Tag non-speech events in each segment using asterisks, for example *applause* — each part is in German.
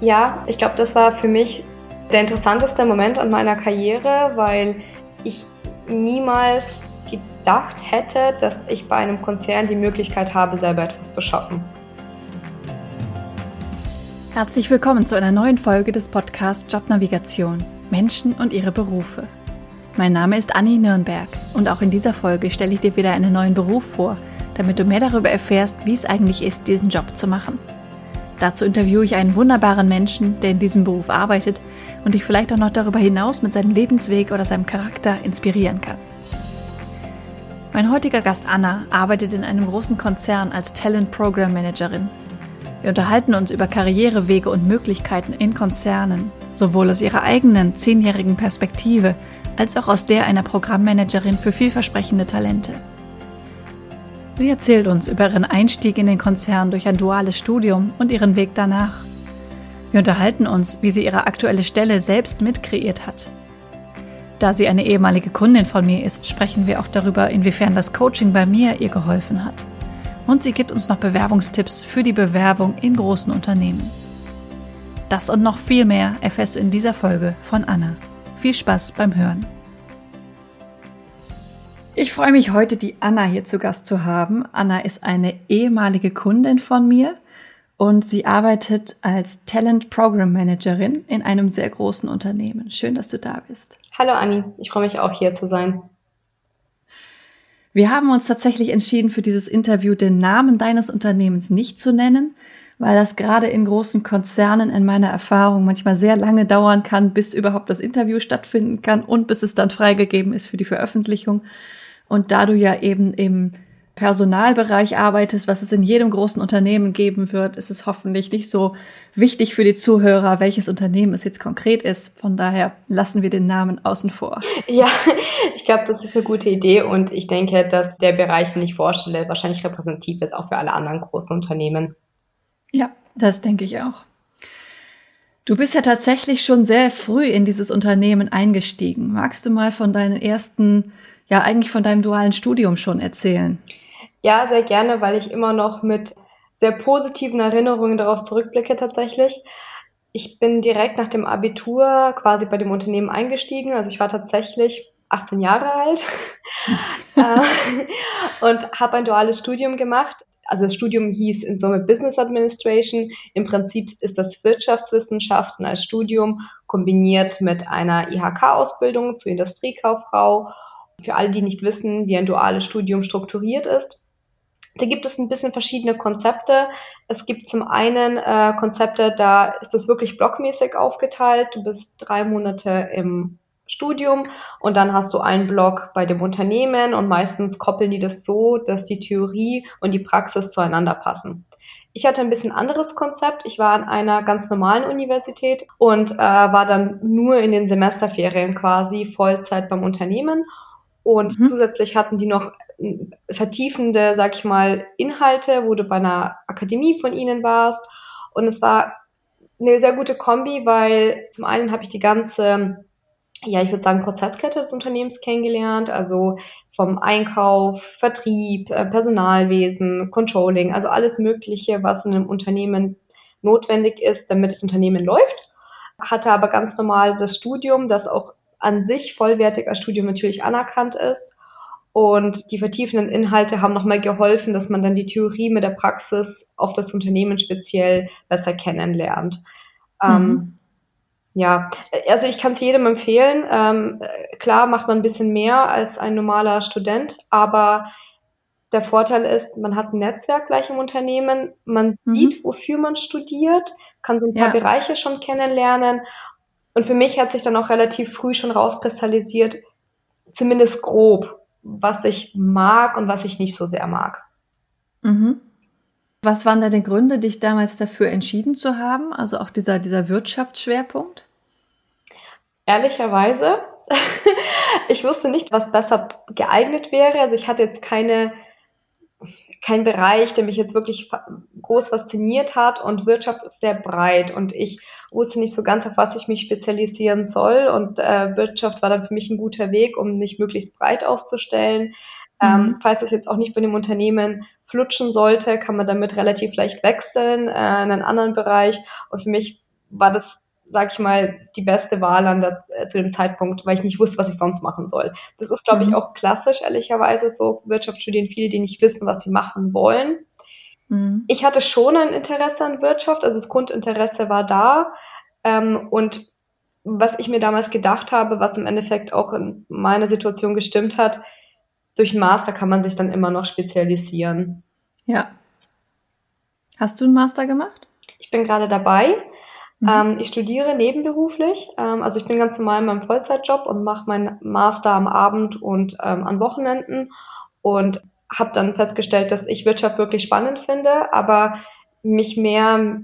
Ja, ich glaube, das war für mich der interessanteste Moment an meiner Karriere, weil ich niemals gedacht hätte, dass ich bei einem Konzern die Möglichkeit habe, selber etwas zu schaffen. Herzlich willkommen zu einer neuen Folge des Podcasts Jobnavigation Menschen und ihre Berufe. Mein Name ist Anni Nürnberg und auch in dieser Folge stelle ich dir wieder einen neuen Beruf vor, damit du mehr darüber erfährst, wie es eigentlich ist, diesen Job zu machen. Dazu interviewe ich einen wunderbaren Menschen, der in diesem Beruf arbeitet und dich vielleicht auch noch darüber hinaus mit seinem Lebensweg oder seinem Charakter inspirieren kann. Mein heutiger Gast Anna arbeitet in einem großen Konzern als Talent Program Managerin. Wir unterhalten uns über Karrierewege und Möglichkeiten in Konzernen, sowohl aus ihrer eigenen zehnjährigen Perspektive als auch aus der einer Programmmanagerin für vielversprechende Talente. Sie erzählt uns über ihren Einstieg in den Konzern durch ein duales Studium und ihren Weg danach. Wir unterhalten uns, wie sie ihre aktuelle Stelle selbst mitkreiert hat. Da sie eine ehemalige Kundin von mir ist, sprechen wir auch darüber, inwiefern das Coaching bei mir ihr geholfen hat. Und sie gibt uns noch Bewerbungstipps für die Bewerbung in großen Unternehmen. Das und noch viel mehr erfährst du in dieser Folge von Anna. Viel Spaß beim Hören. Ich freue mich heute, die Anna hier zu Gast zu haben. Anna ist eine ehemalige Kundin von mir und sie arbeitet als Talent Program Managerin in einem sehr großen Unternehmen. Schön, dass du da bist. Hallo Anni, ich freue mich auch hier zu sein. Wir haben uns tatsächlich entschieden, für dieses Interview den Namen deines Unternehmens nicht zu nennen, weil das gerade in großen Konzernen in meiner Erfahrung manchmal sehr lange dauern kann, bis überhaupt das Interview stattfinden kann und bis es dann freigegeben ist für die Veröffentlichung. Und da du ja eben im Personalbereich arbeitest, was es in jedem großen Unternehmen geben wird, ist es hoffentlich nicht so wichtig für die Zuhörer, welches Unternehmen es jetzt konkret ist. Von daher lassen wir den Namen außen vor. Ja, *laughs* ich glaube, das ist eine gute Idee und ich denke, dass der Bereich, den ich vorstelle, wahrscheinlich repräsentativ ist auch für alle anderen großen Unternehmen. Ja, das denke ich auch. Du bist ja tatsächlich schon sehr früh in dieses Unternehmen eingestiegen. Magst du mal von deinen ersten ja eigentlich von deinem dualen Studium schon erzählen. Ja, sehr gerne, weil ich immer noch mit sehr positiven Erinnerungen darauf zurückblicke tatsächlich. Ich bin direkt nach dem Abitur quasi bei dem Unternehmen eingestiegen. Also ich war tatsächlich 18 Jahre alt *laughs* äh, und habe ein duales Studium gemacht. Also das Studium hieß in Summe Business Administration. Im Prinzip ist das Wirtschaftswissenschaften als Studium kombiniert mit einer IHK-Ausbildung zur Industriekauffrau für alle, die nicht wissen, wie ein duales Studium strukturiert ist. Da gibt es ein bisschen verschiedene Konzepte. Es gibt zum einen äh, Konzepte, da ist es wirklich blockmäßig aufgeteilt. Du bist drei Monate im Studium und dann hast du einen Block bei dem Unternehmen und meistens koppeln die das so, dass die Theorie und die Praxis zueinander passen. Ich hatte ein bisschen anderes Konzept. Ich war an einer ganz normalen Universität und äh, war dann nur in den Semesterferien quasi Vollzeit beim Unternehmen und mhm. zusätzlich hatten die noch äh, vertiefende, sag ich mal, Inhalte, wo du bei einer Akademie von ihnen warst. Und es war eine sehr gute Kombi, weil zum einen habe ich die ganze, ja, ich würde sagen, Prozesskette des Unternehmens kennengelernt, also vom Einkauf, Vertrieb, äh, Personalwesen, Controlling, also alles Mögliche, was in einem Unternehmen notwendig ist, damit das Unternehmen läuft. Hatte aber ganz normal das Studium, das auch an sich vollwertig als Studium natürlich anerkannt ist. Und die vertiefenden Inhalte haben nochmal geholfen, dass man dann die Theorie mit der Praxis auf das Unternehmen speziell besser kennenlernt. Ähm, mhm. Ähm, ja, also ich kann es jedem empfehlen. Ähm, klar macht man ein bisschen mehr als ein normaler Student, aber der Vorteil ist, man hat ein Netzwerk gleich im Unternehmen, man mhm. sieht, wofür man studiert, kann so ein paar ja. Bereiche schon kennenlernen und für mich hat sich dann auch relativ früh schon rauskristallisiert, zumindest grob, was ich mag und was ich nicht so sehr mag. Mhm. Was waren da die Gründe, dich damals dafür entschieden zu haben? Also auch dieser, dieser Wirtschaftsschwerpunkt? Ehrlicherweise, *laughs* ich wusste nicht, was besser geeignet wäre. Also ich hatte jetzt keine, kein Bereich, der mich jetzt wirklich groß fasziniert hat und Wirtschaft ist sehr breit und ich wusste nicht so ganz, auf was ich mich spezialisieren soll. Und äh, Wirtschaft war dann für mich ein guter Weg, um mich möglichst breit aufzustellen. Ähm, mhm. Ähm, falls das jetzt auch nicht bei dem Unternehmen flutschen sollte, kann man damit relativ leicht wechseln äh, in einen anderen Bereich. Und für mich war das, sag ich mal, die beste Wahl an der, äh, zu dem Zeitpunkt, weil ich nicht wusste, was ich sonst machen soll. Das ist, glaube mhm. ich, auch klassisch, ehrlicherweise, so Wirtschaftsstudien, viele, die nicht wissen, was sie machen wollen. Mhm. Ich hatte schon ein Interesse an Wirtschaft, also das Grundinteresse war da. Ähm, und was ich mir damals gedacht habe, was im Endeffekt auch in meiner Situation gestimmt hat, durch einen Master kann man sich dann immer noch spezialisieren. Ja. Hast du einen Master gemacht? Ich bin gerade dabei. Mhm. Ähm, ich studiere nebenberuflich. Ähm, also ich bin ganz normal in meinem Vollzeitjob und mache meinen Master am Abend und ähm, an Wochenenden und habe dann festgestellt, dass ich Wirtschaft wirklich spannend finde, aber mich mehr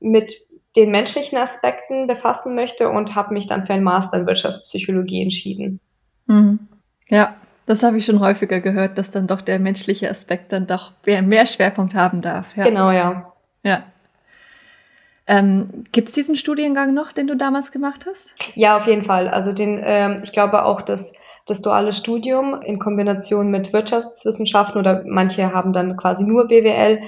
mit den menschlichen Aspekten befassen möchte und habe mich dann für einen Master in Wirtschaftspsychologie entschieden. Mhm. Ja, das habe ich schon häufiger gehört, dass dann doch der menschliche Aspekt dann doch mehr Schwerpunkt haben darf. Ja. Genau, ja. Ja. Ähm, Gibt es diesen Studiengang noch, den du damals gemacht hast? Ja, auf jeden Fall. Also den, ähm, ich glaube auch, dass das duale Studium in Kombination mit Wirtschaftswissenschaften oder manche haben dann quasi nur BWL.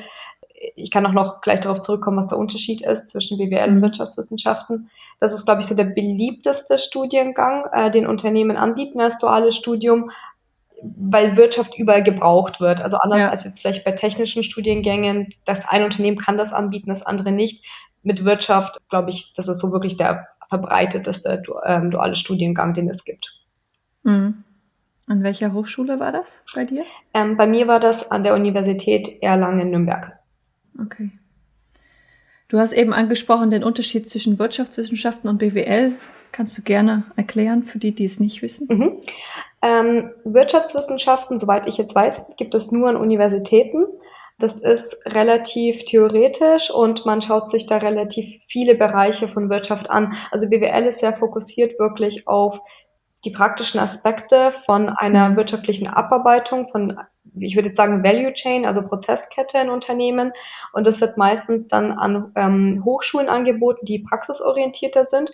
Ich kann auch noch gleich darauf zurückkommen, was der Unterschied ist zwischen BWL und mhm. Wirtschaftswissenschaften. Das ist, glaube ich, so der beliebteste Studiengang, äh, den Unternehmen anbieten als duales Studium, weil Wirtschaft überall gebraucht wird. Also anders ja. als jetzt vielleicht bei technischen Studiengängen, das ein Unternehmen kann das anbieten, das andere nicht. Mit Wirtschaft, glaube ich, das ist so wirklich der verbreiteteste ähm, duale Studiengang, den es gibt. Mhm. An welcher Hochschule war das bei dir? Ähm, bei mir war das an der Universität Erlangen-Nürnberg. Okay. Du hast eben angesprochen den Unterschied zwischen Wirtschaftswissenschaften und BWL. Kannst du gerne erklären für die, die es nicht wissen? Mhm. Ähm, Wirtschaftswissenschaften, soweit ich jetzt weiß, gibt es nur an Universitäten. Das ist relativ theoretisch und man schaut sich da relativ viele Bereiche von Wirtschaft an. Also BWL ist sehr fokussiert wirklich auf die praktischen Aspekte von einer mhm. wirtschaftlichen Abarbeitung von, ich würde jetzt sagen, Value Chain, also Prozesskette in Unternehmen. Und das wird meistens dann an ähm, Hochschulen angeboten, die praxisorientierter sind.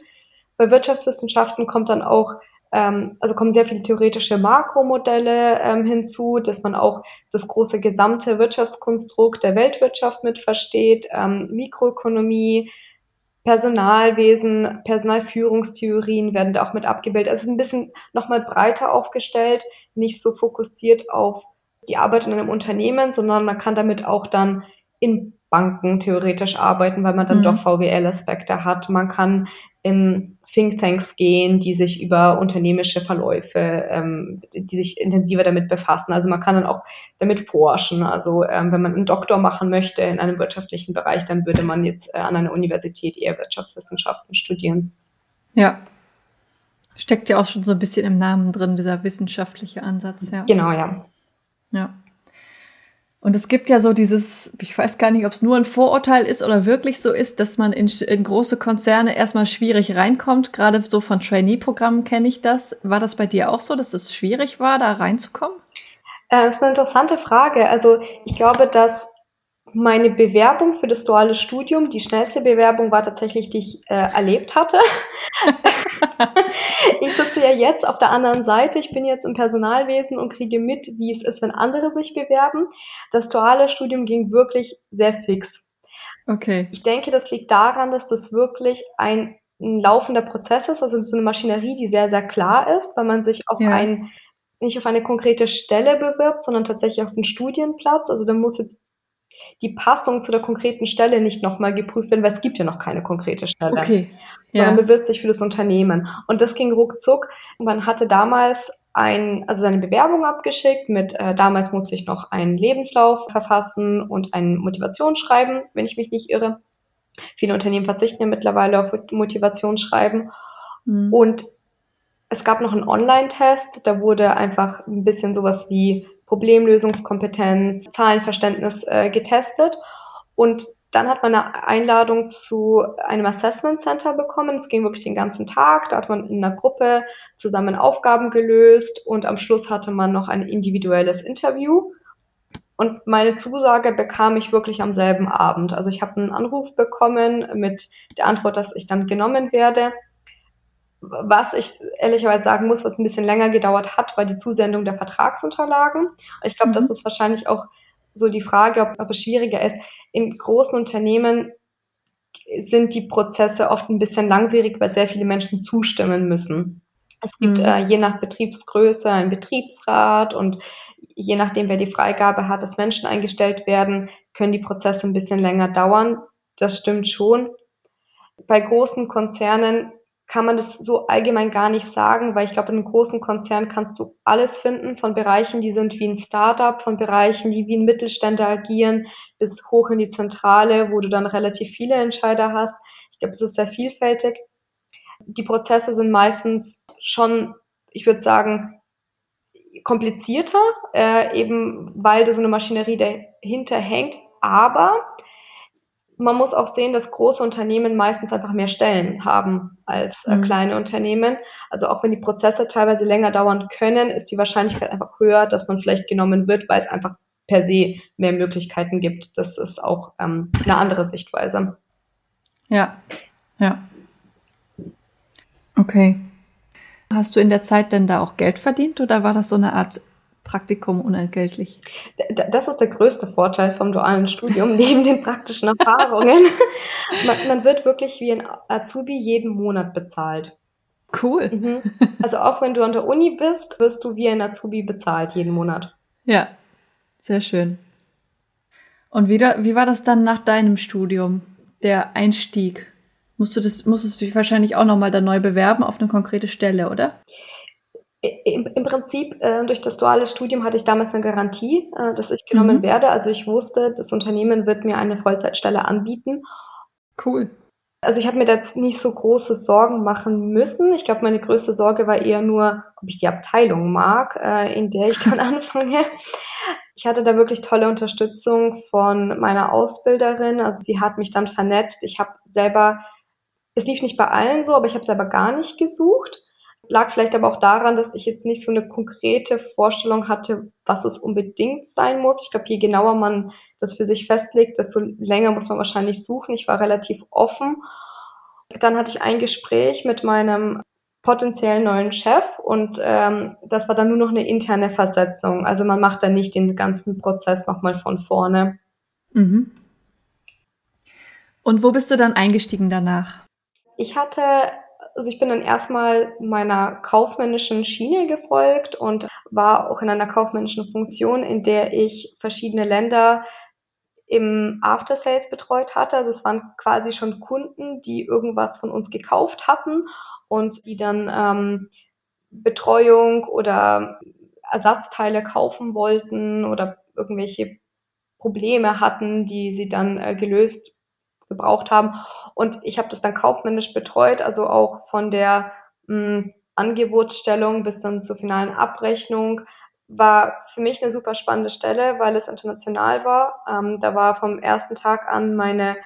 Bei Wirtschaftswissenschaften kommt dann auch ähm, also kommen sehr viele theoretische Makromodelle ähm, hinzu, dass man auch das große gesamte Wirtschaftskonstrukt der Weltwirtschaft mit versteht, ähm, Mikroökonomie, Personalwesen, Personalführungstheorien werden da auch mit abgebildet. Also es ist ein bisschen nochmal breiter aufgestellt, nicht so fokussiert auf die Arbeit in einem Unternehmen, sondern man kann damit auch dann in Banken theoretisch arbeiten, weil man dann mhm. doch VWL-Aspekte hat. Man kann in Thinktanks gehen, die sich über unternehmische Verläufe, ähm, die sich intensiver damit befassen. Also man kann dann auch damit forschen. Also ähm, wenn man einen Doktor machen möchte in einem wirtschaftlichen Bereich, dann würde man jetzt äh, an einer Universität eher Wirtschaftswissenschaften studieren. Ja. Steckt ja auch schon so ein bisschen im Namen drin, dieser wissenschaftliche Ansatz, ja. Genau, ja. Ja. Und es gibt ja so dieses, ich weiß gar nicht, ob es nur ein Vorurteil ist oder wirklich so ist, dass man in, in große Konzerne erstmal schwierig reinkommt. Gerade so von Trainee-Programmen kenne ich das. War das bei dir auch so, dass es schwierig war, da reinzukommen? Äh, das ist eine interessante Frage. Also ich glaube, dass meine Bewerbung für das duale Studium, die schnellste Bewerbung war tatsächlich, die ich äh, erlebt hatte. *laughs* ich sitze ja jetzt auf der anderen Seite. Ich bin jetzt im Personalwesen und kriege mit, wie es ist, wenn andere sich bewerben. Das duale Studium ging wirklich sehr fix. Okay. Ich denke, das liegt daran, dass das wirklich ein, ein laufender Prozess ist, also so eine Maschinerie, die sehr, sehr klar ist, weil man sich auf ja. ein nicht auf eine konkrete Stelle bewirbt, sondern tatsächlich auf einen Studienplatz. Also da muss jetzt die Passung zu der konkreten Stelle nicht nochmal geprüft werden, weil es gibt ja noch keine konkrete Stelle. Okay. Ja. Man bewirbt sich für das Unternehmen. Und das ging ruckzuck. Man hatte damals ein, also seine Bewerbung abgeschickt mit, äh, damals musste ich noch einen Lebenslauf verfassen und ein Motivationsschreiben, wenn ich mich nicht irre. Viele Unternehmen verzichten ja mittlerweile auf Motivationsschreiben. Mhm. Und es gab noch einen Online-Test, da wurde einfach ein bisschen sowas wie Problemlösungskompetenz, Zahlenverständnis äh, getestet. Und dann hat man eine Einladung zu einem Assessment Center bekommen. Es ging wirklich den ganzen Tag. Da hat man in einer Gruppe zusammen Aufgaben gelöst und am Schluss hatte man noch ein individuelles Interview. Und meine Zusage bekam ich wirklich am selben Abend. Also ich habe einen Anruf bekommen mit der Antwort, dass ich dann genommen werde. Was ich ehrlicherweise sagen muss, was ein bisschen länger gedauert hat, war die Zusendung der Vertragsunterlagen. Ich glaube, mhm. das ist wahrscheinlich auch so die Frage, ob, ob es schwieriger ist. In großen Unternehmen sind die Prozesse oft ein bisschen langwierig, weil sehr viele Menschen zustimmen müssen. Es gibt mhm. äh, je nach Betriebsgröße einen Betriebsrat und je nachdem, wer die Freigabe hat, dass Menschen eingestellt werden, können die Prozesse ein bisschen länger dauern. Das stimmt schon. Bei großen Konzernen kann man das so allgemein gar nicht sagen, weil ich glaube, in einem großen Konzern kannst du alles finden, von Bereichen, die sind wie ein Startup, von Bereichen, die wie ein Mittelständler agieren, bis hoch in die Zentrale, wo du dann relativ viele Entscheider hast. Ich glaube, es ist sehr vielfältig. Die Prozesse sind meistens schon, ich würde sagen, komplizierter, äh, eben weil da so eine Maschinerie dahinter hängt. Aber man muss auch sehen, dass große Unternehmen meistens einfach mehr Stellen haben als äh, mhm. kleine Unternehmen. Also auch wenn die Prozesse teilweise länger dauern können, ist die Wahrscheinlichkeit einfach höher, dass man vielleicht genommen wird, weil es einfach per se mehr Möglichkeiten gibt. Das ist auch ähm, eine andere Sichtweise. Ja, ja. Okay. Hast du in der Zeit denn da auch Geld verdient oder war das so eine Art Praktikum unentgeltlich? Das ist der größte Vorteil vom dualen Studium, *laughs* neben den praktischen Erfahrungen. *laughs* Man, man, wird wirklich wie ein Azubi jeden Monat bezahlt. Cool. Mhm. Also auch wenn du an der Uni bist, wirst du wie ein Azubi bezahlt jeden Monat. Ja, sehr schön. Und wieder, wie war das dann nach deinem Studium, der Einstieg? Musst du das, musstest du dich wahrscheinlich auch nochmal da neu bewerben auf eine konkrete Stelle, oder? Im, Im, Prinzip, äh, durch das duale Studium hatte ich damals eine Garantie, äh, dass ich genommen mhm. werde. Also ich wusste, das Unternehmen wird mir eine Vollzeitstelle anbieten. Cool. Also ich habe mir da jetzt nicht so große Sorgen machen müssen. Ich glaube, meine größte Sorge war eher nur, ob ich die Abteilung mag, äh, in der ich dann *laughs* anfange. Ich hatte da wirklich tolle Unterstützung von meiner Ausbilderin. Also sie hat mich dann vernetzt. Ich habe selber es lief nicht bei allen so, aber ich habe selber gar nicht gesucht. Lag vielleicht aber auch daran, dass ich jetzt nicht so eine konkrete Vorstellung hatte, was es unbedingt sein muss. Ich glaube, je genauer man das für sich festlegt, desto länger muss man wahrscheinlich suchen. Ich war relativ offen. Dann hatte ich ein Gespräch mit meinem potenziellen neuen Chef und ähm, das war dann nur noch eine interne Versetzung. Also man macht dann nicht den ganzen Prozess nochmal von vorne. Mhm. Und wo bist du dann eingestiegen danach? Ich hatte, also ich bin dann erstmal meiner kaufmännischen Schiene gefolgt und war auch in einer kaufmännischen Funktion, in der ich verschiedene Länder im After Sales betreut hatte. Also es waren quasi schon Kunden, die irgendwas von uns gekauft hatten und die dann ähm, Betreuung oder Ersatzteile kaufen wollten oder irgendwelche Probleme hatten, die sie dann äh, gelöst gebraucht haben. Und ich habe das dann kaufmännisch betreut, also auch von der mh, hm, Angebotsstellung bis dann zur finalen Abrechnung. War für mich eine super spannende Stelle, weil es international war. Ähm, da war vom ersten Tag an meine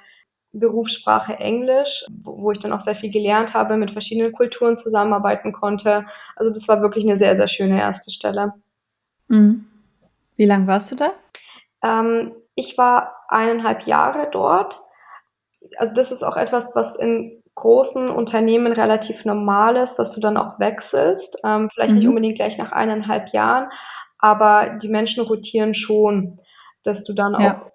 Berufssprache Englisch, wo ich dann auch sehr viel gelernt habe, mit verschiedenen Kulturen zusammenarbeiten konnte. Also das war wirklich eine sehr, sehr schöne erste Stelle. Mhm. Wie lange warst du da? Ähm, ich war eineinhalb Jahre dort also das ist auch etwas, was in großen Unternehmen relativ normal ist, dass du dann auch wechselst. Ähm, vielleicht mhm. nicht unbedingt gleich nach eineinhalb Jahren, aber die Menschen rotieren schon, dass du dann ja. auch,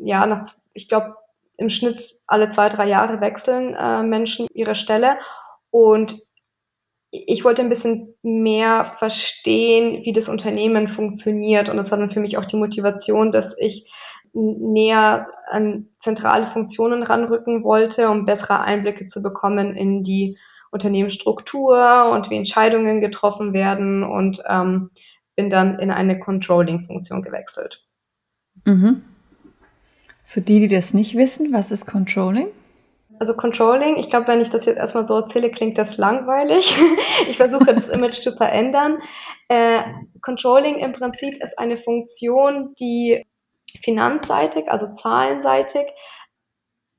ja, nach, ich glaube, im Schnitt alle zwei, drei Jahre wechseln äh, Menschen ihre Stelle. Und ich wollte ein bisschen mehr verstehen, wie das Unternehmen funktioniert. Und das war dann für mich auch die Motivation, dass ich näher an zentrale Funktionen ranrücken wollte, um bessere Einblicke zu bekommen in die Unternehmensstruktur und wie Entscheidungen getroffen werden und ähm, bin dann in eine Controlling-Funktion gewechselt. Mhm. Für die, die das nicht wissen, was ist Controlling? Also Controlling, ich glaube, wenn ich das jetzt erstmal so erzähle, klingt das langweilig. *laughs* ich versuche das Image zu verändern. Äh, Controlling im Prinzip ist eine Funktion, die finanzseitig, also zahlenseitig,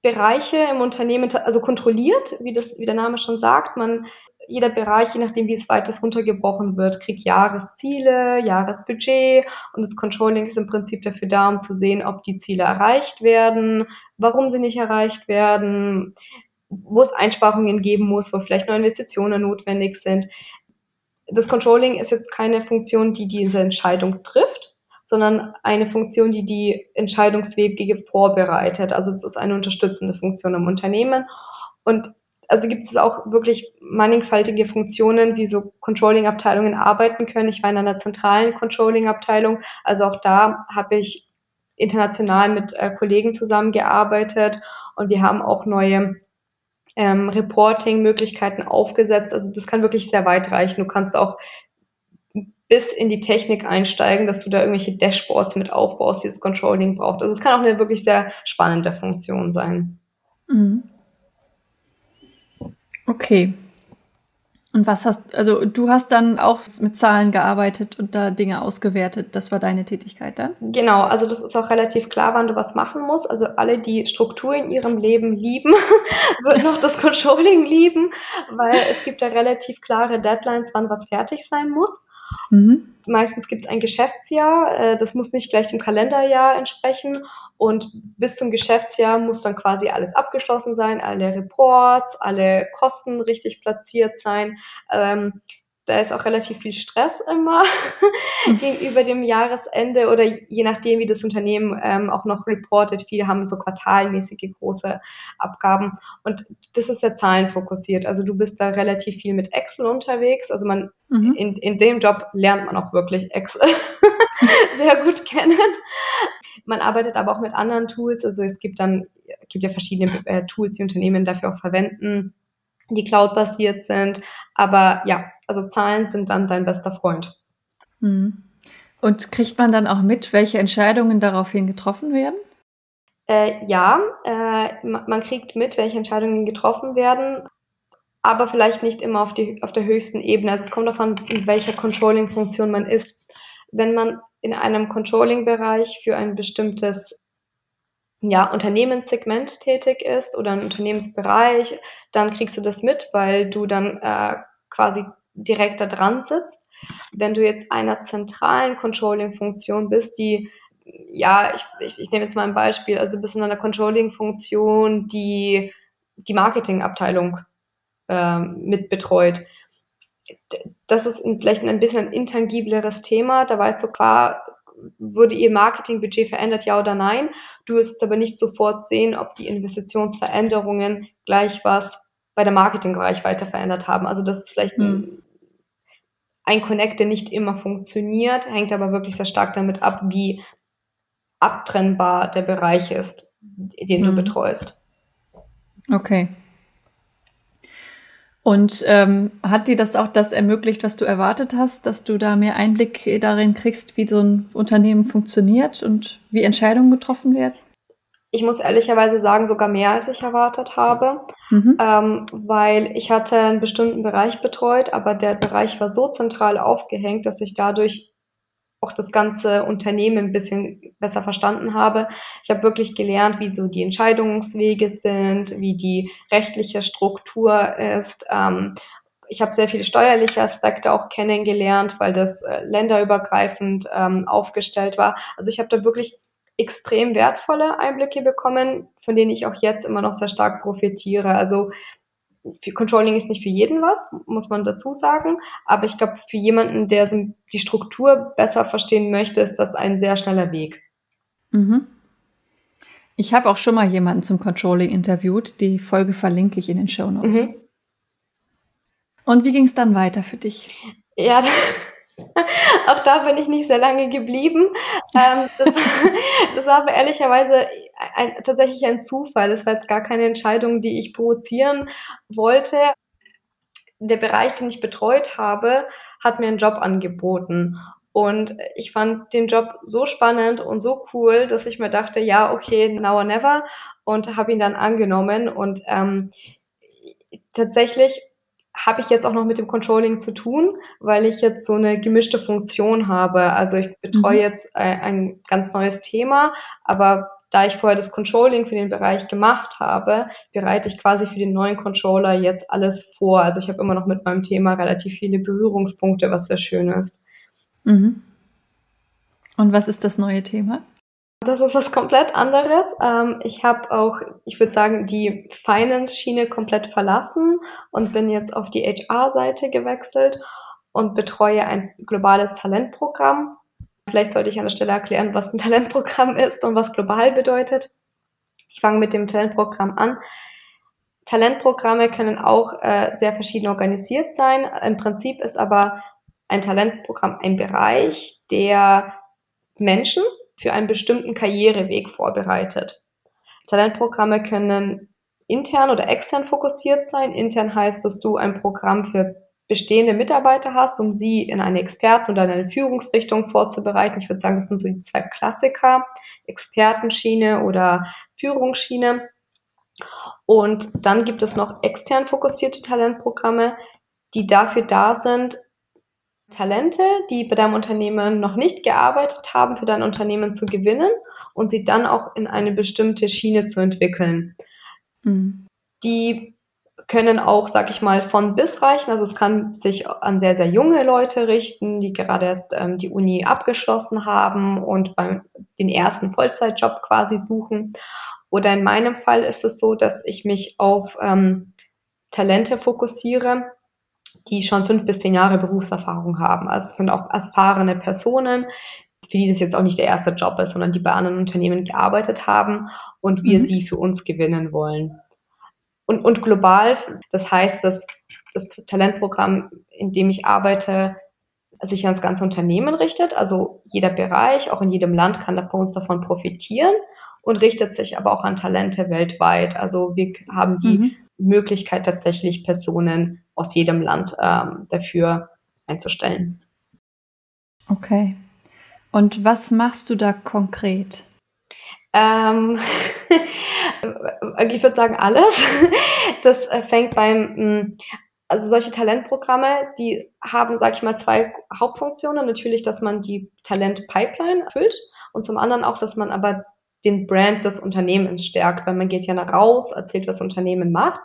Bereiche im Unternehmen, also kontrolliert, wie, das, wie der Name schon sagt. Man, jeder Bereich, je nachdem, wie es weiter runtergebrochen wird, kriegt Jahresziele, Jahresbudget und das Controlling ist im Prinzip dafür da, um zu sehen, ob die Ziele erreicht werden, warum sie nicht erreicht werden, wo es Einsparungen geben muss, wo vielleicht neue Investitionen notwendig sind. Das Controlling ist jetzt keine Funktion, die diese Entscheidung trifft, sondern eine Funktion, die die Entscheidungswege vorbereitet. Also es ist eine unterstützende Funktion im Unternehmen. Und also gibt es auch wirklich mannigfaltige Funktionen, wie so Controlling-Abteilungen arbeiten können. Ich war in einer zentralen Controlling-Abteilung, also auch da habe ich international mit äh, Kollegen zusammengearbeitet und wir haben auch neue ähm, Reporting-Möglichkeiten aufgesetzt. Also das kann wirklich sehr weit reichen. Du kannst auch bis in die Technik einsteigen, dass du da irgendwelche Dashboards mit aufbaust, die das Controlling braucht. Also es kann auch eine wirklich sehr spannende Funktion sein. Mhm. Okay. Und was hast, also du hast dann auch mit Zahlen gearbeitet und da Dinge ausgewertet. Das war deine Tätigkeit dann? Genau, also das ist auch relativ klar, wann du was machen musst. Also alle, die Struktur in ihrem Leben lieben, *laughs* würden auch das Controlling lieben, weil es gibt ja relativ klare Deadlines, wann was fertig sein muss. Mhm. Meistens gibt es ein Geschäftsjahr, äh, das muss nicht gleich dem Kalenderjahr entsprechen und bis zum Geschäftsjahr muss dann quasi alles abgeschlossen sein, alle Reports, alle Kosten richtig platziert sein. Ähm, da ist auch relativ viel Stress immer *laughs* gegenüber dem Jahresende oder je nachdem, wie das Unternehmen ähm, auch noch reportet. Viele haben so quartalmäßige große Abgaben und das ist sehr zahlenfokussiert. Also du bist da relativ viel mit Excel unterwegs. Also man mhm. in, in dem Job lernt man auch wirklich Excel *laughs* sehr gut kennen. Man arbeitet aber auch mit anderen Tools. Also es gibt dann gibt ja verschiedene äh, Tools, die Unternehmen dafür auch verwenden die cloud-basiert sind. Aber ja, also Zahlen sind dann dein bester Freund. Hm. Und kriegt man dann auch mit, welche Entscheidungen daraufhin getroffen werden? Äh, ja, äh, man kriegt mit, welche Entscheidungen getroffen werden, aber vielleicht nicht immer auf, die, auf der höchsten Ebene. Also es kommt davon, in welcher Controlling-Funktion man ist. Wenn man in einem Controlling-Bereich für ein bestimmtes ja, Unternehmenssegment tätig ist oder ein Unternehmensbereich, dann kriegst du das mit, weil du dann äh, quasi direkt da dran sitzt. Wenn du jetzt einer zentralen Controlling-Funktion bist, die, ja, ich, ich, ich nehme jetzt mal ein Beispiel, also du bist in einer Controlling-Funktion, die die Marketingabteilung äh, mit betreut. Das ist vielleicht ein bisschen ein intangibleres Thema. Da weißt du klar, wurde ihr Marketingbudget verändert, ja oder nein. Du wirst aber nicht sofort sehen, ob die Investitionsveränderungen gleich was bei der Marketingreichweite verändert haben. Also das ist vielleicht ein, hm. Ein Connect, der nicht immer funktioniert, hängt aber wirklich sehr stark damit ab, wie abtrennbar der Bereich ist, den du hm. betreust. Okay. Und ähm, hat dir das auch das ermöglicht, was du erwartet hast, dass du da mehr Einblick darin kriegst, wie so ein Unternehmen funktioniert und wie Entscheidungen getroffen werden? Ich muss ehrlicherweise sagen, sogar mehr als ich erwartet habe, mhm. ähm, weil ich hatte einen bestimmten Bereich betreut, aber der Bereich war so zentral aufgehängt, dass ich dadurch auch das ganze Unternehmen ein bisschen besser verstanden habe. Ich habe wirklich gelernt, wie so die Entscheidungswege sind, wie die rechtliche Struktur ist. Ähm, ich habe sehr viele steuerliche Aspekte auch kennengelernt, weil das äh, länderübergreifend ähm, aufgestellt war. Also ich habe da wirklich extrem wertvolle Einblicke bekommen, von denen ich auch jetzt immer noch sehr stark profitiere. Also Controlling ist nicht für jeden was, muss man dazu sagen. Aber ich glaube, für jemanden, der so die Struktur besser verstehen möchte, ist das ein sehr schneller Weg. Mhm. Ich habe auch schon mal jemanden zum Controlling interviewt. Die Folge verlinke ich in den Show Notes. Mhm. Und wie ging es dann weiter für dich? Ja, *laughs* *laughs* auch da bin ich nicht sehr lange geblieben. Ähm, das, *laughs* das, war aber ehrlicherweise ein, tatsächlich ein Zufall. Das war jetzt gar keine Entscheidung, die ich provozieren wollte. Der Bereich, den ich betreut habe, hat mir einen Job angeboten. Und ich fand den Job so spannend und so cool, dass ich mir dachte, ja, okay, now or never. Und habe ihn dann angenommen. Und ähm, tatsächlich habe ich jetzt auch noch mit dem Controlling zu tun, weil ich jetzt so eine gemischte Funktion habe. Also ich betreue mhm. jetzt ein, ein, ganz neues Thema, aber da ich vorher das Controlling für den Bereich gemacht habe, bereite ich quasi für den neuen Controller jetzt alles vor. Also ich habe immer noch mit meinem Thema relativ viele Berührungspunkte, was sehr schön ist. Mhm. Und was ist das neue Thema? Das ist was komplett anderes. Ähm, ich habe auch, ich würde sagen, die Finance-Schiene komplett verlassen und bin jetzt auf die HR-Seite gewechselt und betreue ein globales Talentprogramm Vielleicht sollte ich an der Stelle erklären, was ein *laughs* Talentprogramm ist und was global bedeutet. Ich fange mit dem Talentprogramm an. Talentprogramme können auch äh, sehr verschieden organisiert sein. Im Prinzip ist aber ein Talentprogramm ein Bereich, der Menschen für einen bestimmten Karriereweg vorbereitet. Talentprogramme können intern oder extern fokussiert sein. Intern heißt, dass du ein Programm für bestehende Mitarbeiter hast, um sie in eine Experten- oder eine Führungsrichtung vorzubereiten. Ich würde sagen, das sind so die zwei Klassiker, Expertenschiene oder Führungsschiene. Und dann gibt es noch extern fokussierte Talentprogramme, die dafür da sind, Talente, die bei deinem Unternehmen noch nicht gearbeitet haben, für dein Unternehmen zu gewinnen und sie dann auch in eine bestimmte Schiene zu entwickeln. Mhm. Die können auch, sag ich mal, von bis reichen. Also es kann sich an sehr, sehr junge Leute richten, die gerade erst ähm, die Uni abgeschlossen haben und beim, den ersten Vollzeitjob quasi suchen. Oder in meinem Fall ist es so, dass ich mich auf ähm, Talente fokussiere, die schon fünf bis zehn Jahre Berufserfahrung haben. Also es sind auch erfahrene Personen, für die das jetzt auch nicht der erste Job ist, sondern die bei anderen Unternehmen gearbeitet haben und wir mhm. sie für uns gewinnen wollen. Und, und global, das heißt, dass das Talentprogramm, in dem ich arbeite, sich ans ganze Unternehmen richtet. Also jeder Bereich, auch in jedem Land kann bei uns davon profitieren und richtet sich aber auch an Talente weltweit. Also wir haben die mhm. Möglichkeit tatsächlich Personen aus jedem Land ähm, dafür einzustellen. Okay. Und was machst du da konkret? Ähm, *laughs* ich würde sagen alles. Das fängt beim, hm, also solche Talentprogramme, die haben, sag ich mal, zwei Hauptfunktionen. Natürlich, dass man die Talent-Pipeline erfüllt und zum anderen auch, dass man aber den Brand des Unternehmens stärkt, weil man geht ja nach raus, erzählt, was das Unternehmen macht.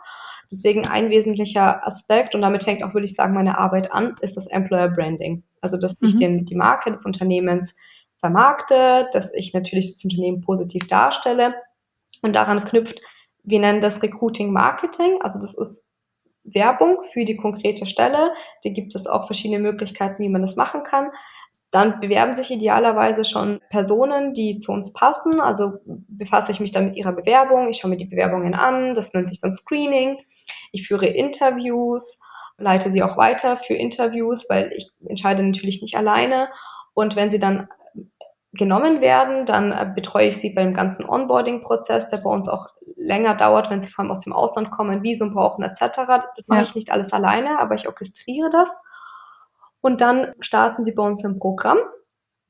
Deswegen ein wesentlicher Aspekt, und damit fängt auch, würde ich sagen, meine Arbeit an, ist das Employer Branding. Also, dass mhm. ich den, die Marke des Unternehmens vermarkte, dass ich natürlich das Unternehmen positiv darstelle und daran knüpft, wir nennen das Recruiting Marketing. Also, das ist Werbung für die konkrete Stelle. Da gibt es auch verschiedene Möglichkeiten, wie man das machen kann. Dann bewerben sich idealerweise schon Personen, die zu uns passen. Also befasse ich mich dann mit ihrer Bewerbung. Ich schaue mir die Bewerbungen an. Das nennt sich dann Screening. Ich führe Interviews, leite sie auch weiter für Interviews, weil ich entscheide natürlich nicht alleine. Und wenn sie dann genommen werden, dann betreue ich sie beim ganzen Onboarding-Prozess, der bei uns auch länger dauert, wenn sie vor allem aus dem Ausland kommen, Visum brauchen etc. Das mache ja. ich nicht alles alleine, aber ich orchestriere das. Und dann starten sie bei uns im Programm.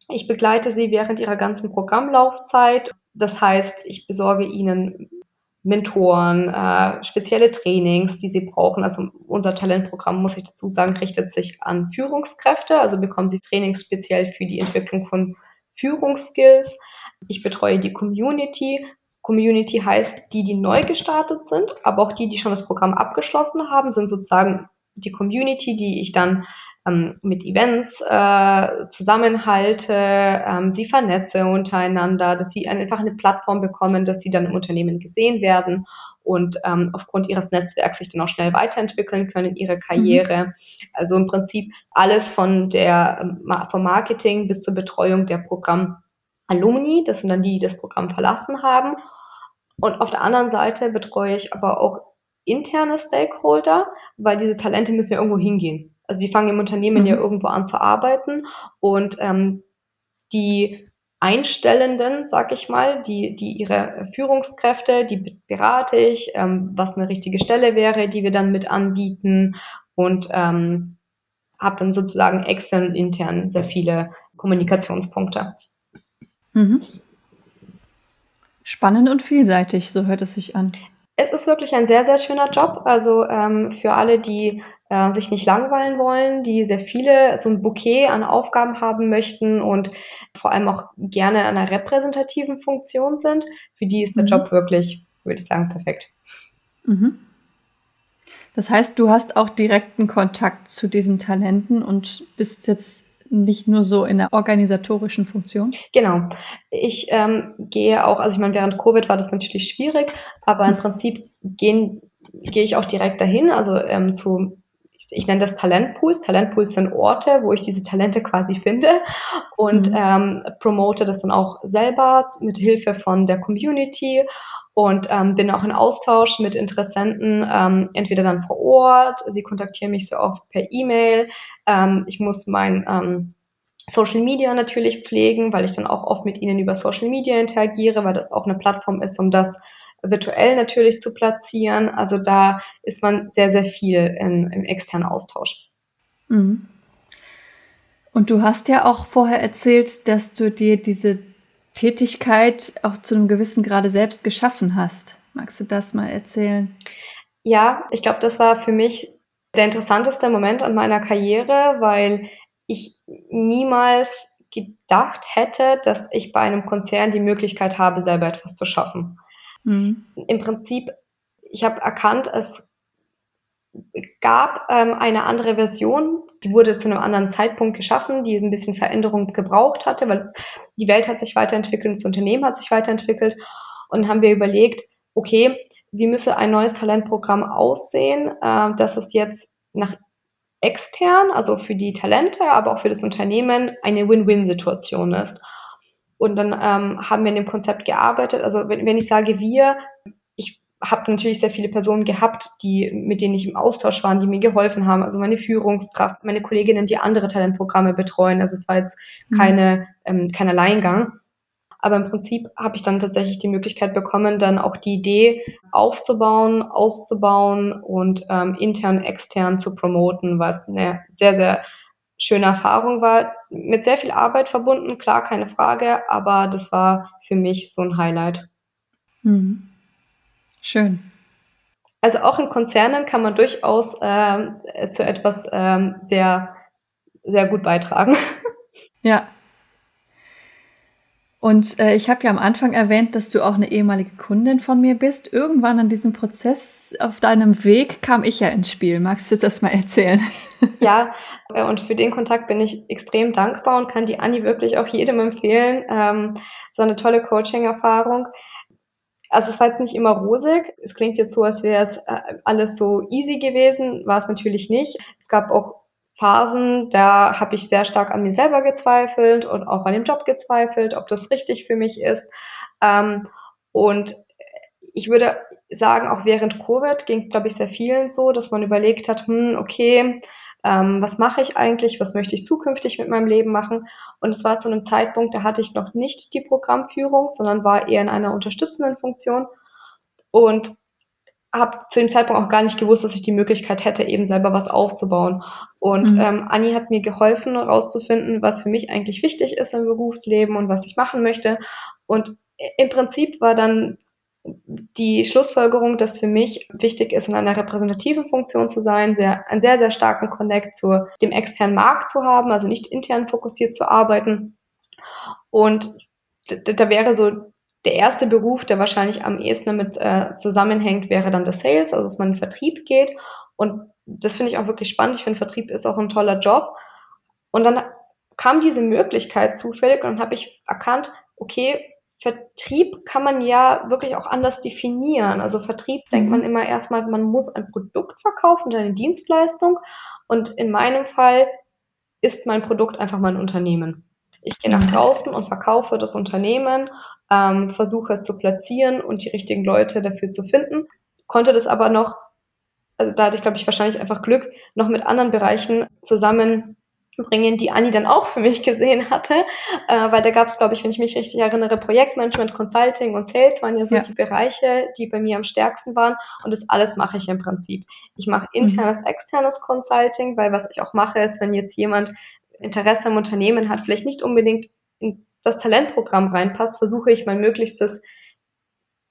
Ich begleite sie während ihrer ganzen Programmlaufzeit. Das heißt, ich besorge ihnen Mentoren, äh, spezielle Trainings, die sie brauchen. Also unser Talentprogramm, muss ich dazu sagen, richtet sich an Führungskräfte. Also bekommen sie Trainings speziell für die Entwicklung von Führungsskills. Ich betreue die Community. Community heißt die, die neu gestartet sind, aber auch die, die schon das Programm abgeschlossen haben, sind sozusagen die Community, die ich dann ähm, mit Events äh, zusammenhalte, ähm, sie vernetze untereinander, dass sie einfach eine Plattform bekommen, dass sie dann im Unternehmen gesehen werden und ähm, aufgrund ihres Netzwerks sich dann auch schnell weiterentwickeln können, ihre Karriere. Mhm. Also im Prinzip alles von der ähm, vom Marketing bis zur Betreuung der Programm Alumni, das sind dann die, die das Programm verlassen haben. Und auf der anderen Seite betreue ich aber auch interne Stakeholder, weil diese Talente müssen ja irgendwo hingehen. Also die fangen im Unternehmen mhm. ja irgendwo an zu arbeiten und ähm, die Einstellenden, sag ich mal, die, die ihre Führungskräfte, die berate ich, ähm, was eine richtige Stelle wäre, die wir dann mit anbieten und ähm, habe dann sozusagen extern und intern sehr viele Kommunikationspunkte. Mhm. Spannend und vielseitig, so hört es sich an. Es ist wirklich ein sehr, sehr schöner Job. Also ähm, für alle, die äh, sich nicht langweilen wollen, die sehr viele, so ein Bouquet an Aufgaben haben möchten und vor allem auch gerne in einer repräsentativen Funktion sind, für die ist der mhm. Job wirklich, würde ich sagen, perfekt. Mhm. Das heißt, du hast auch direkten Kontakt zu diesen Talenten und bist jetzt nicht nur so in der organisatorischen Funktion? Genau. Ich ähm, gehe auch, also ich meine, während Covid war das natürlich schwierig, aber im *laughs* Prinzip gehen, gehe ich auch direkt dahin, also ähm, zu ich nenne das Talentpools. Talentpools sind Orte, wo ich diese Talente quasi finde und mhm. ähm, promote das dann auch selber mit Hilfe von der Community und ähm, bin auch in Austausch mit Interessenten, ähm, entweder dann vor Ort, sie kontaktieren mich so oft per E-Mail, ähm, ich muss mein ähm, Social Media natürlich pflegen, weil ich dann auch oft mit ihnen über Social Media interagiere, weil das auch eine Plattform ist, um das virtuell natürlich zu platzieren. Also da ist man sehr, sehr viel in, im externen Austausch. Mhm. Und du hast ja auch vorher erzählt, dass du dir diese Tätigkeit auch zu einem gewissen Grade selbst geschaffen hast. Magst du das mal erzählen? Ja, ich glaube, das war für mich der interessanteste Moment an meiner Karriere, weil ich niemals gedacht hätte, dass ich bei einem Konzern die Möglichkeit habe, selber etwas zu schaffen. Mhm. Im Prinzip, ich habe erkannt, es gab ähm, eine andere Version, die wurde zu einem anderen Zeitpunkt geschaffen, die ein bisschen Veränderung gebraucht hatte, weil die Welt hat sich weiterentwickelt, das Unternehmen hat sich weiterentwickelt und haben wir überlegt, okay, wie müsse ein neues Talentprogramm aussehen, äh, dass es jetzt nach extern, also für die Talente, aber auch für das Unternehmen eine Win-Win-Situation ist. Und dann ähm, haben wir in dem Konzept gearbeitet. Also wenn, wenn ich sage wir, habe natürlich sehr viele Personen gehabt, die, mit denen ich im Austausch war, die mir geholfen haben. Also meine Führungskraft, meine Kolleginnen, die andere Talentprogramme betreuen. Also es war jetzt mhm. keine, ähm, kein Alleingang. Aber im Prinzip habe ich dann tatsächlich die Möglichkeit bekommen, dann auch die Idee aufzubauen, auszubauen und ähm, intern, extern zu promoten, was eine sehr, sehr schöne Erfahrung war. Mit sehr viel Arbeit verbunden, klar, keine Frage, aber das war für mich so ein Highlight. Mhm. Schön. Also auch in Konzernen kann man durchaus ähm, zu etwas ähm, sehr, sehr gut beitragen. *laughs* Ja, und äh, ich habe ja am Anfang erwähnt, dass du auch eine ehemalige Kundin von mir bist. Irgendwann an diesem Prozess auf deinem Weg kam ich ja ins Spiel. Magst du das mal erzählen? *laughs* Ja, äh, und für den Kontakt bin ich extrem dankbar und kann die Anni wirklich auch jedem empfehlen. Ähm, so eine tolle Coaching-Erfahrung. Also es war jetzt nicht immer rosig. Es klingt jetzt so, als wäre es äh, alles so easy gewesen. War es natürlich nicht. Es gab auch Phasen, da habe ich sehr stark an mir selber gezweifelt und auch an dem Job gezweifelt, ob das richtig für mich ist. Ähm, und ich würde sagen, auch während Covid ging, glaube ich, sehr vielen so, dass man überlegt hat, hm, okay, ähm, was mache ich eigentlich, was möchte ich zukünftig mit meinem Leben machen? Und es war zu einem Zeitpunkt, da hatte ich noch nicht die Programmführung, sondern war eher in einer unterstützenden Funktion. Und habe zu dem Zeitpunkt auch gar nicht gewusst, dass ich die Möglichkeit hätte, eben selber was aufzubauen. Und mhm. ähm, Anni hat mir geholfen, herauszufinden, was für mich eigentlich wichtig ist im Berufsleben und was ich machen möchte. Und im Prinzip war dann die Schlussfolgerung, dass für mich wichtig ist, in einer repräsentativen Funktion zu sein, sehr, einen sehr, sehr starken Connect zu dem externen Markt zu haben, also nicht intern fokussiert zu arbeiten. Und da wäre so der erste Beruf, der wahrscheinlich am ehesten damit äh, zusammenhängt, wäre dann der Sales, also dass man in den Vertrieb geht. Und das finde ich auch wirklich spannend. Ich finde, Vertrieb ist auch ein toller Job. Und dann kam diese Möglichkeit zufällig und habe ich erkannt, okay, Vertrieb kann man ja wirklich auch anders definieren. Also Vertrieb mhm. denkt man immer erstmal, man muss ein Produkt verkaufen oder eine Dienstleistung. Und in meinem Fall ist mein Produkt einfach mein Unternehmen. Ich gehe nach mhm. draußen und verkaufe das Unternehmen ähm, versuche es zu platzieren und die richtigen Leute dafür zu finden. Konnte das aber noch, also da hatte ich glaube ich wahrscheinlich einfach Glück, noch mit anderen Bereichen zusammenbringen, die Anni dann auch für mich gesehen hatte, äh, weil da gab es, glaube ich, wenn ich mich richtig erinnere, Projektmanagement, Consulting und Sales waren ja so ja. die Bereiche, die bei mir am stärksten waren und das alles mache ich im Prinzip. Ich mache mhm. internes, mhm. externes Consulting, weil was ich auch mache, ist, wenn jetzt jemand Interesse am Unternehmen hat, vielleicht nicht unbedingt in das Talentprogramm reinpasst, versuche ich mein Möglichstes,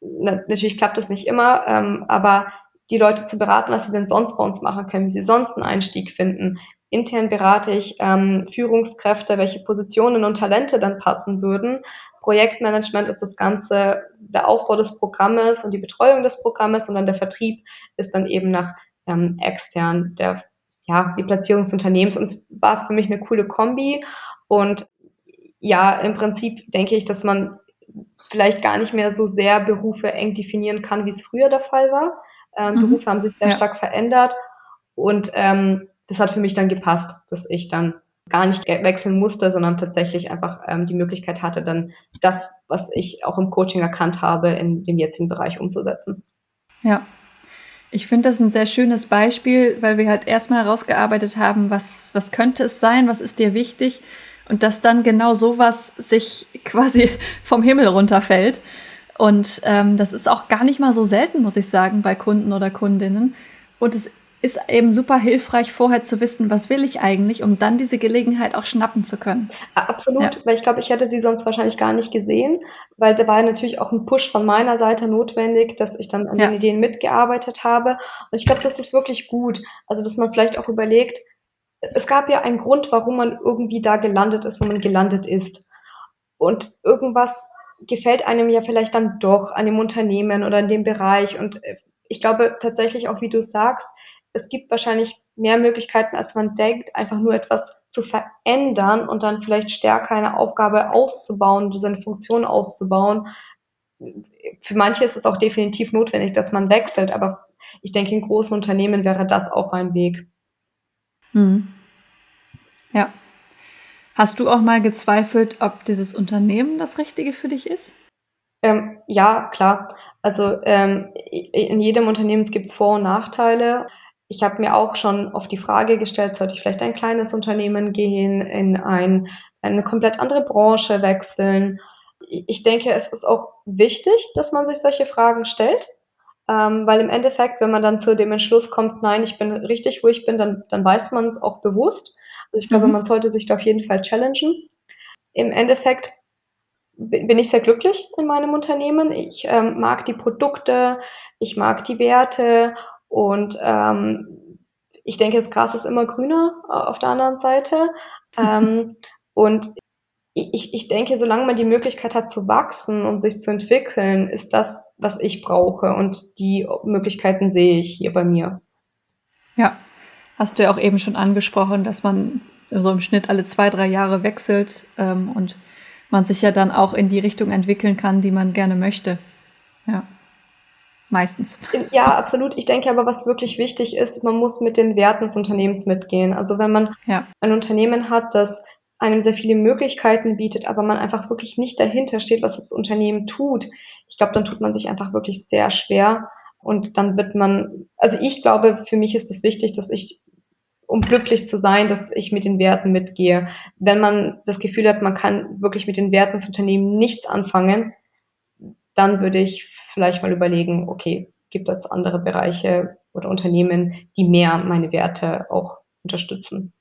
na, natürlich klappt das nicht immer, ähm, aber die Leute zu beraten, was sie denn sonst bei uns machen können, wie sie sonst einen Einstieg finden. Intern berate ich ähm, Führungskräfte, welche Positionen und Talente dann passen würden. Projektmanagement ist das Ganze, der Aufbau des Programmes und die Betreuung des Programmes und dann der Vertrieb ist dann eben nach ähm, extern der, ja, die Platzierung des Unternehmens. Und es war für mich eine coole Kombi und ja, im Prinzip denke ich, dass man vielleicht gar nicht mehr so sehr Berufe eng definieren kann, wie es früher der Fall war. Ähm, mhm. Berufe haben sich sehr ja. stark verändert und ähm, das hat für mich dann gepasst, dass ich dann gar nicht wechseln musste, sondern tatsächlich einfach ähm, die Möglichkeit hatte, dann das, was ich auch im Coaching erkannt habe, in dem jetzigen Bereich umzusetzen. Ja. Ich finde das ein sehr schönes Beispiel, weil wir halt erstmal herausgearbeitet haben, was, was könnte es sein, was ist dir wichtig und dass dann genau sowas sich *laughs* quasi vom Himmel runterfällt. Und ähm, das ist auch gar nicht mal so selten, muss ich sagen, bei Kunden oder Kundinnen. Und es ist eben super hilfreich, vorher zu wissen, was will ich eigentlich, um dann diese Gelegenheit auch schnappen zu können. Absolut, ja. weil ich glaube, ich hätte sie sonst wahrscheinlich gar nicht gesehen, weil da war natürlich auch ein Push von meiner Seite notwendig, dass ich dann an ja. den Ideen mitgearbeitet habe. Und ich glaube, das ist wirklich gut. Also, dass man vielleicht auch überlegt, es gab ja einen Grund, warum man irgendwie da gelandet ist, wo man gelandet ist. Und irgendwas gefällt einem ja vielleicht dann doch an dem Unternehmen oder in dem Bereich. Und äh, ich glaube tatsächlich auch, wie du sagst, es gibt wahrscheinlich mehr Möglichkeiten, als man denkt, einfach nur etwas zu verändern und dann vielleicht stärker eine Aufgabe auszubauen, seine Funktion auszubauen. Für manche ist es auch definitiv notwendig, dass man wechselt, aber ich denke, in großen Unternehmen wäre das auch ein Weg. Hm. Ja. Hast du auch mal gezweifelt, ob dieses Unternehmen das Richtige für dich ist? Ähm, ja, klar. Also ähm, in jedem Unternehmen gibt es Vor- und Nachteile ich habe mir auch schon oft die Frage gestellt, sollte ich vielleicht ein kleines Unternehmen gehen, in ein, eine komplett andere Branche wechseln. Ich denke, es ist auch wichtig, dass man sich solche Fragen stellt, ähm, weil im Endeffekt, wenn man dann zu dem Entschluss kommt, nein, ich bin richtig, wo ich bin, dann, dann weiß man es auch bewusst. Also ich glaube, mhm. man sollte sich da auf jeden Fall challengen. Im Endeffekt bin ich sehr glücklich in meinem Unternehmen. Ich ähm, mag die Produkte, ich mag die Werte und ähm, ich denke, das Gras ist immer grüner äh, auf der anderen Seite. ähm, *laughs* und ich, ich denke, solange man die Möglichkeit hat zu wachsen und sich zu entwickeln, ist das, was ich brauche. Und die Möglichkeiten sehe ich hier bei mir. Ja, hast du ja auch eben schon angesprochen, dass man so im Schnitt alle zwei, drei Jahre wechselt ähm, und man sich ja dann auch in die Richtung entwickeln kann, die man gerne möchte. Ja. Meistens. Ja, absolut. Ich denke aber, was wirklich wichtig ist, man muss mit den Werten des Unternehmens mitgehen. Also wenn man ja. ein Unternehmen hat, das einem sehr viele Möglichkeiten bietet, aber man einfach wirklich nicht dahinter steht, was das Unternehmen tut, ich glaube, dann tut man sich einfach wirklich sehr schwer. Und dann wird man, also ich glaube, für mich ist es wichtig, dass ich, um glücklich zu sein, dass ich mit den Werten mitgehe. Wenn man das Gefühl hat, man kann wirklich mit den Werten des Unternehmens nichts anfangen, dann würde ich vielleicht mal überlegen, okay, gibt es andere Bereiche oder Unternehmen, die mehr meine Werte auch unterstützen.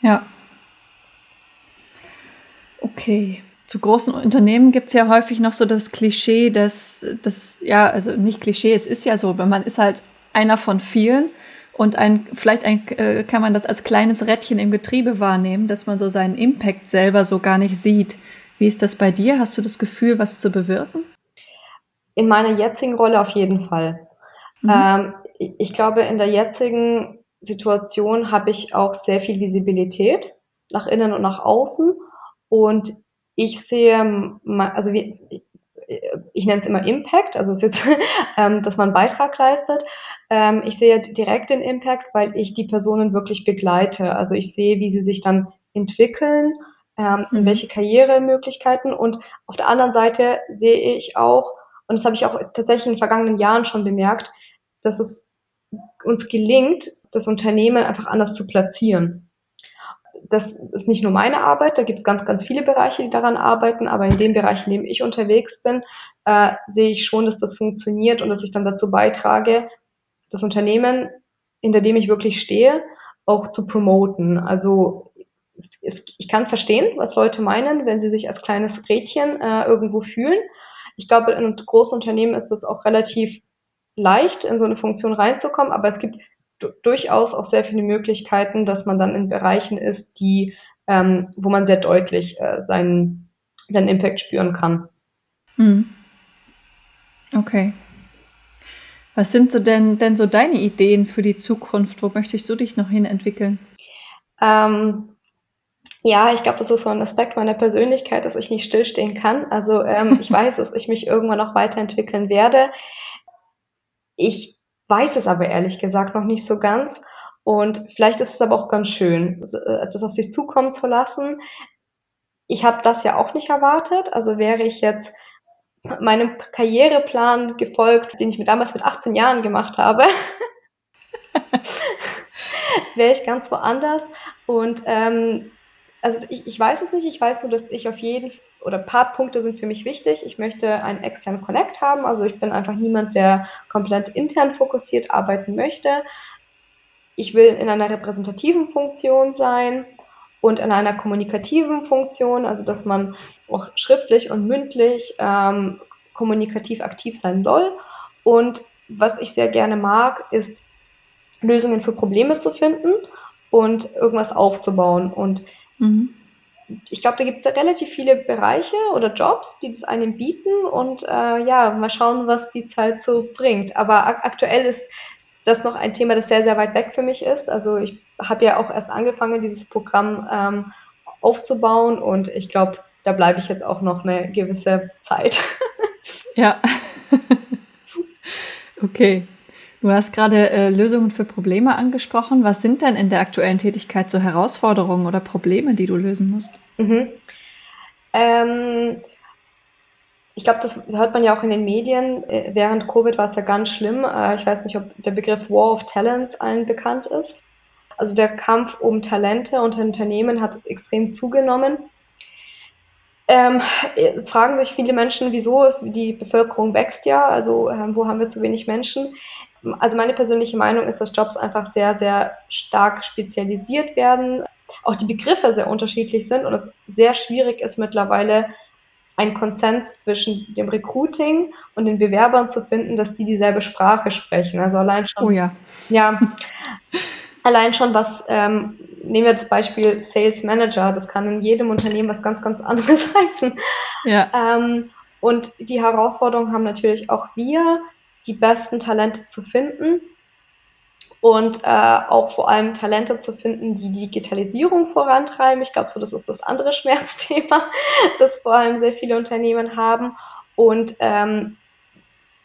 Ja. Okay. Zu großen Unternehmen gibt es ja häufig noch so das Klischee, dass das, ja, also nicht Klischee, es ist ja so, wenn man ist halt einer von vielen und ein, vielleicht ein, äh, kann man das als kleines Rädchen im Getriebe wahrnehmen, dass man so seinen Impact selber so gar nicht sieht. Wie ist das bei dir? Hast du das Gefühl, was zu bewirken? In meiner jetzigen Rolle auf jeden Fall. Mhm. Ähm, ich glaube, in der jetzigen Situation habe ich auch sehr viel Visibilität nach innen und nach außen. Und ich sehe, also wie, ich nenne es immer Impact, also es ist jetzt, *laughs* ähm, dass man einen Beitrag leistet. Ähm, ich sehe direkt den Impact, weil ich die Personen wirklich begleite. Also ich sehe, wie sie sich dann entwickeln, ähm, mhm. welche Karrieremöglichkeiten. Und auf der anderen Seite sehe ich auch, und das habe ich auch tatsächlich in den vergangenen Jahren schon bemerkt, dass es uns gelingt, das Unternehmen einfach anders zu platzieren. Das ist nicht nur meine Arbeit, da gibt es ganz, ganz viele Bereiche, die daran arbeiten, aber in dem Bereich, in dem ich unterwegs bin, äh, sehe ich schon, dass das funktioniert und dass ich dann dazu beitrage, das Unternehmen, hinter dem ich wirklich stehe, auch zu promoten. Also ich kann verstehen, was Leute meinen, wenn sie sich als kleines Rädchen äh, irgendwo fühlen. Ich glaube, in großen Unternehmen ist es auch relativ leicht, in so eine Funktion reinzukommen, aber es gibt durchaus auch sehr viele Möglichkeiten, dass man dann in Bereichen ist, die, ähm, wo man sehr deutlich äh, seinen, seinen Impact spüren kann. Hm. Okay. Was sind so denn, denn so deine Ideen für die Zukunft? Wo möchtest du dich noch hin entwickeln? Ähm, ja, ich glaube, das ist so ein Aspekt meiner Persönlichkeit, dass ich nicht stillstehen kann. Also ähm, *laughs* ich weiß, dass ich mich irgendwann noch weiterentwickeln werde. Ich weiß es aber ehrlich gesagt noch nicht so ganz. Und vielleicht ist es aber auch ganz schön, äh, das auf sich zukommen zu lassen. Ich habe das ja auch nicht erwartet. Also wäre ich jetzt meinem Karriereplan gefolgt, den ich mir damals mit 18 Jahren gemacht habe, *laughs* *laughs* wäre ich ganz woanders. Und ähm, also ich, ich weiß es nicht, ich weiß nur, dass ich auf jeden oder ein paar Punkte sind für mich wichtig. Ich möchte einen externen Connect haben, also ich bin einfach niemand, der komplett intern fokussiert arbeiten möchte. Ich will in einer repräsentativen Funktion sein und in einer kommunikativen Funktion, also dass man auch schriftlich und mündlich ähm, kommunikativ aktiv sein soll. Und was ich sehr gerne mag, ist Lösungen für Probleme zu finden und irgendwas aufzubauen. Und mhm. ich glaube, da gibt es relativ viele Bereiche oder Jobs, die das einem bieten. Und äh, ja, mal schauen, was die Zeit so bringt. Aber ak aktuell ist das noch ein Thema, das sehr, sehr weit weg für mich ist. Also ich habe ja auch erst angefangen, dieses Programm ähm, aufzubauen und ich glaube, da bleibe ich jetzt auch noch eine gewisse Zeit. *laughs* Ja. *laughs* okay. Du hast gerade äh, Lösungen für Probleme angesprochen. Was sind denn in der aktuellen Tätigkeit so Herausforderungen oder Probleme, die du lösen musst? Mhm. Ähm, ich glaube, das hört man ja auch in den Medien. Äh, während Covid war es ja ganz schlimm. Äh, ich weiß nicht, ob der Begriff War of Talents allen bekannt ist. Also der Kampf um Talente unter Unternehmen hat extrem zugenommen. Ähm, fragen sich viele Menschen, wieso ist die Bevölkerung wächst ja, also ähm, wo haben wir zu wenig Menschen? Also meine persönliche Meinung ist, dass Jobs einfach sehr, sehr stark spezialisiert werden, auch die Begriffe sehr unterschiedlich sind und es sehr schwierig ist mittlerweile einen Konsens zwischen dem Recruiting und den Bewerbern zu finden, dass die dieselbe Sprache sprechen. Also allein schon. Oh ja. Ja. allein schon was, ähm, nehmen wir das Beispiel Sales Manager, das kann in jedem Unternehmen was ganz, ganz anderes *laughs* heißen. Ja. Ähm, und die Herausforderung haben natürlich auch wir, die besten Talente zu finden und äh, auch vor allem Talente zu finden, die Digitalisierung vorantreiben. Ich glaube, so das ist das andere *laughs* Schmerzthema, das vor allem sehr viele Unternehmen haben. Und ähm,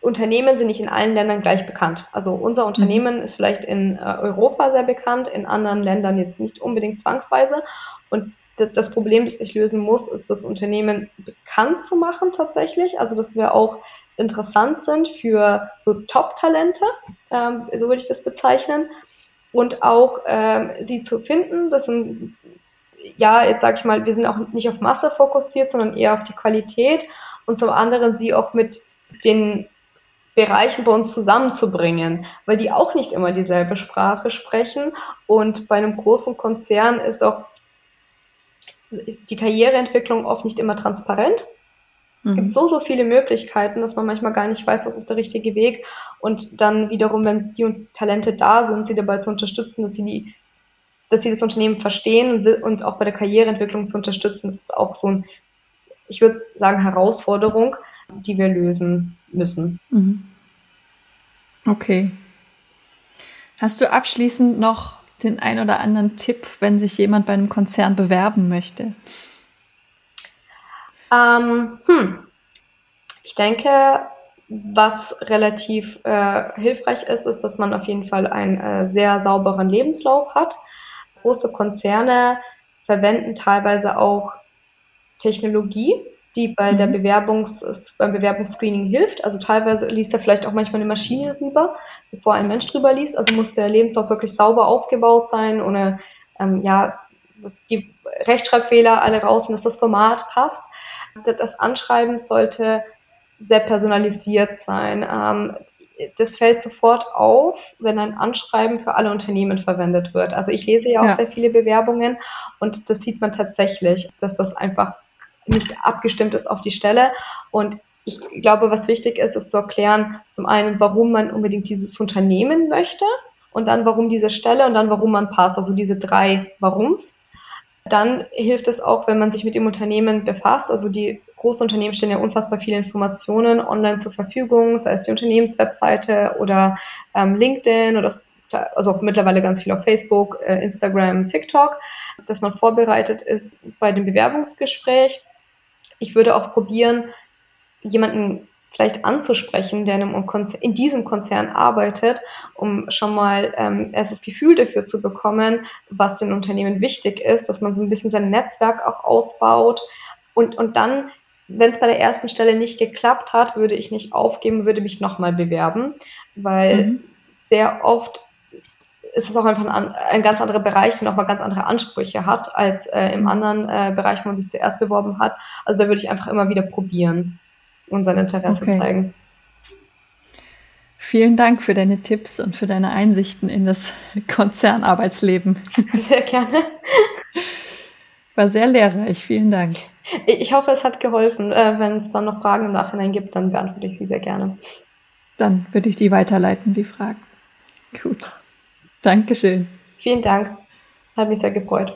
Unternehmen sind nicht in allen Ländern gleich bekannt. Also unser Unternehmen ist vielleicht in äh, Europa sehr bekannt, in anderen Ländern jetzt nicht unbedingt zwangsweise. Und das Problem, das ich lösen muss, ist, das Unternehmen bekannt zu machen tatsächlich. Also dass wir auch interessant sind für so Top-Talente, ähm, so würde ich das bezeichnen, und auch ähm, sie zu finden. Das sind, ja, jetzt sage ich mal, wir sind auch nicht auf Masse fokussiert, sondern eher auf die Qualität und zum anderen sie auch mit den Bereichen bei uns zusammenzubringen, weil die auch nicht immer dieselbe Sprache sprechen und bei einem großen Konzern ist auch ist die Karriereentwicklung oft nicht immer transparent. Es gibt mhm. so, so viele Möglichkeiten, dass man manchmal gar nicht weiß, was ist der richtige Weg. Und dann wiederum, wenn die Talente da sind, sie dabei zu unterstützen, dass sie die, dass sie das Unternehmen verstehen und auch bei der Karriereentwicklung zu unterstützen, das ist auch so ein, ich würde sagen, Herausforderung, die wir lösen müssen. Mhm. Okay. Hast du abschließend noch den ein oder anderen Tipp, wenn sich jemand bei einem Konzern bewerben möchte? Ähm, hm. Ich denke, was relativ äh, hilfreich ist, ist, dass man auf jeden Fall einen äh, sehr sauberen Lebenslauf hat. Große Konzerne verwenden teilweise auch Technologie, die bei mhm. der Bewerbungs, beim Bewerbungsscreening hilft. Also teilweise liest er vielleicht auch manchmal eine Maschine rüber, bevor ein Mensch drüber liest. Also muss der Lebenslauf wirklich sauber aufgebaut sein, ohne ähm, ja, dass die Rechtschreibfehler alle raus und dass das Format passt. Das Anschreiben sollte sehr personalisiert sein. Ähm, das fällt sofort auf, wenn ein Anschreiben für alle Unternehmen verwendet wird. Also ich lese ja auch ja. sehr viele Bewerbungen und das sieht man tatsächlich, dass das einfach nicht abgestimmt ist auf die Stelle. Und ich glaube, was wichtig ist, ist zu erklären, zum einen, warum man unbedingt dieses Unternehmen möchte und dann, warum diese Stelle und dann, warum man passt. Also diese drei Warums. Dann hilft es auch, wenn man sich mit dem Unternehmen befasst. Also die großen Unternehmen stellen ja unfassbar viele Informationen online zur Verfügung, sei es die Unternehmenswebseite oder ähm, LinkedIn oder also auch mittlerweile ganz viel auf Facebook, äh, Instagram, TikTok, dass man vorbereitet ist bei dem Bewerbungsgespräch ich würde auch probieren, jemanden vielleicht anzusprechen, der in, einem Konzern, in diesem Konzern arbeitet, um schon mal ähm, erst das Gefühl dafür zu bekommen, was den Unternehmen wichtig ist, dass man so ein bisschen sein Netzwerk auch ausbaut und, und dann, wenn es bei der ersten Stelle nicht geklappt hat, würde ich nicht aufgeben, würde mich nochmal bewerben, weil mhm. sehr oft ist es auch einfach ein, ein ganz anderer Bereich, der nochmal ganz andere Ansprüche hat, als äh, im mhm. anderen äh, Bereich, wo man sich zuerst beworben hat. Also da würde ich einfach immer wieder probieren und sein Interesse okay. zeigen. Vielen Dank für deine Tipps und für deine Einsichten in das Konzernarbeitsleben. *laughs* Sehr gerne. War sehr lehrreich. Vielen Dank. Ich hoffe, es hat geholfen. Äh, wenn es dann noch Fragen im Nachhinein gibt, dann beantworte ich sie sehr gerne. Dann würde ich die weiterleiten, die Fragen. Gut. Dankeschön. Vielen Dank. Hat mich sehr gefreut.